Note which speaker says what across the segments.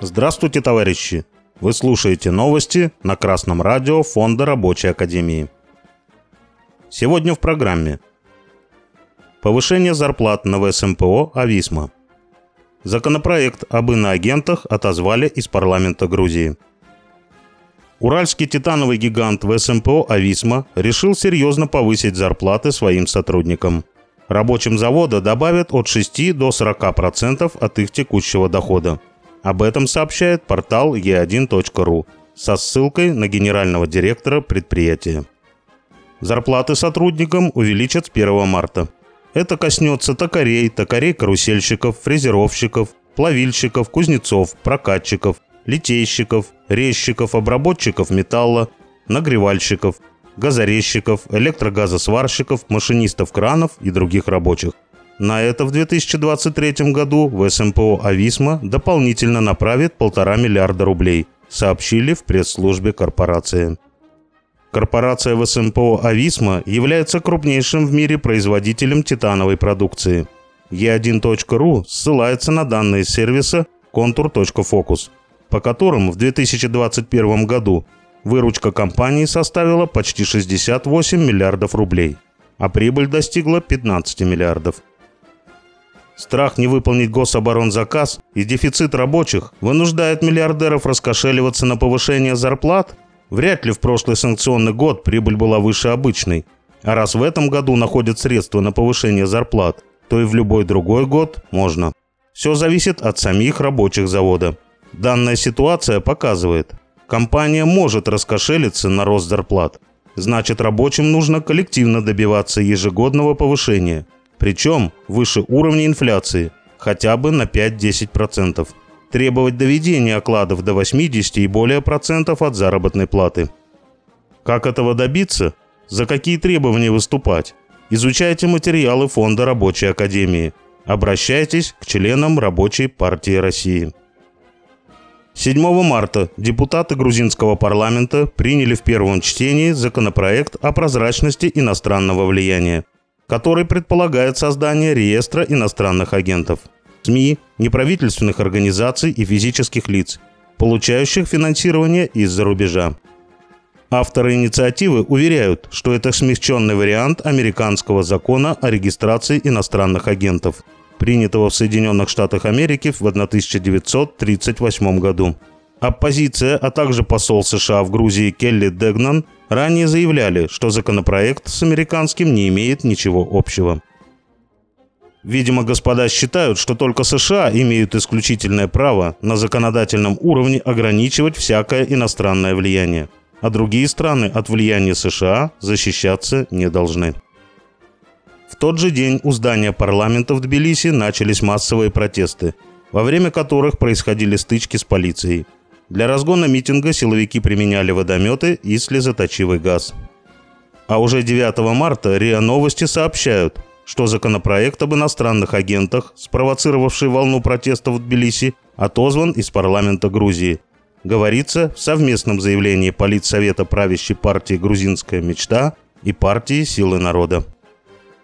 Speaker 1: Здравствуйте, товарищи! Вы слушаете новости на Красном радио Фонда Рабочей Академии. Сегодня в программе Повышение зарплат на ВСМПО «Ависма». Законопроект об иноагентах отозвали из парламента Грузии. Уральский титановый гигант ВСМПО «Ависма» решил серьезно повысить зарплаты своим сотрудникам. Рабочим завода добавят от 6 до 40% от их текущего дохода. Об этом сообщает портал e1.ru со ссылкой на генерального директора предприятия. Зарплаты сотрудникам увеличат с 1 марта. Это коснется токарей, токарей-карусельщиков, фрезеровщиков, плавильщиков, кузнецов, прокатчиков, литейщиков, резчиков, обработчиков металла, нагревальщиков, газорезчиков, электрогазосварщиков, машинистов кранов и других рабочих – на это в 2023 году в СМПО «Ависма» дополнительно направит полтора миллиарда рублей, сообщили в пресс-службе корпорации. Корпорация в СМПО «Ависма» является крупнейшим в мире производителем титановой продукции. E1.ru ссылается на данные сервиса Contour.focus, по которым в 2021 году выручка компании составила почти 68 миллиардов рублей, а прибыль достигла 15 миллиардов. Страх не выполнить гособоронзаказ и дефицит рабочих вынуждает миллиардеров раскошеливаться на повышение зарплат? Вряд ли в прошлый санкционный год прибыль была выше обычной. А раз в этом году находят средства на повышение зарплат, то и в любой другой год можно. Все зависит от самих рабочих завода. Данная ситуация показывает, компания может раскошелиться на рост зарплат. Значит, рабочим нужно коллективно добиваться ежегодного повышения – причем выше уровня инфляции, хотя бы на 5-10%. Требовать доведения окладов до 80 и более процентов от заработной платы. Как этого добиться? За какие требования выступать? Изучайте материалы Фонда Рабочей Академии. Обращайтесь к членам Рабочей партии России. 7 марта депутаты грузинского парламента приняли в первом чтении законопроект о прозрачности иностранного влияния который предполагает создание реестра иностранных агентов, СМИ, неправительственных организаций и физических лиц, получающих финансирование из-за рубежа. Авторы инициативы уверяют, что это смягченный вариант американского закона о регистрации иностранных агентов, принятого в Соединенных Штатах Америки в 1938 году. Оппозиция, а также посол США в Грузии Келли Дегнан ранее заявляли, что законопроект с американским не имеет ничего общего. Видимо, господа считают, что только США имеют исключительное право на законодательном уровне ограничивать всякое иностранное влияние, а другие страны от влияния США защищаться не должны. Тот же день у здания парламента в Тбилиси начались массовые протесты, во время которых происходили стычки с полицией – для разгона митинга силовики применяли водометы и слезоточивый газ. А уже 9 марта РИА Новости сообщают, что законопроект об иностранных агентах, спровоцировавший волну протестов в Тбилиси, отозван из парламента Грузии. Говорится в совместном заявлении Политсовета правящей партии «Грузинская мечта» и партии «Силы народа».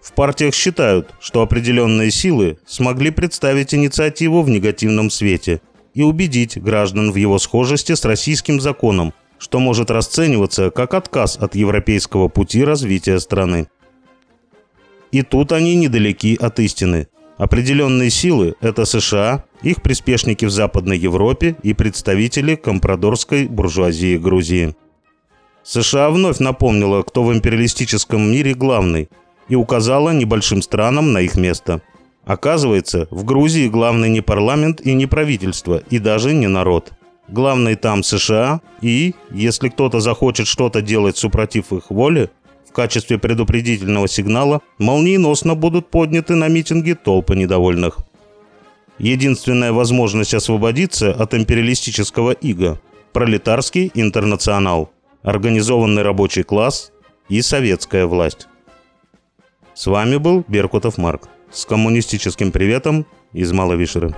Speaker 1: В партиях считают, что определенные силы смогли представить инициативу в негативном свете – и убедить граждан в его схожести с российским законом, что может расцениваться как отказ от европейского пути развития страны. И тут они недалеки от истины. Определенные силы – это США, их приспешники в Западной Европе и представители компрадорской буржуазии Грузии. США вновь напомнила, кто в империалистическом мире главный, и указала небольшим странам на их место – Оказывается, в Грузии главный не парламент и не правительство, и даже не народ. Главный там США, и, если кто-то захочет что-то делать супротив их воли, в качестве предупредительного сигнала молниеносно будут подняты на митинги толпы недовольных. Единственная возможность освободиться от империалистического ига – пролетарский интернационал, организованный рабочий класс и советская власть. С вами был Беркутов Марк с коммунистическим приветом из Маловишеры.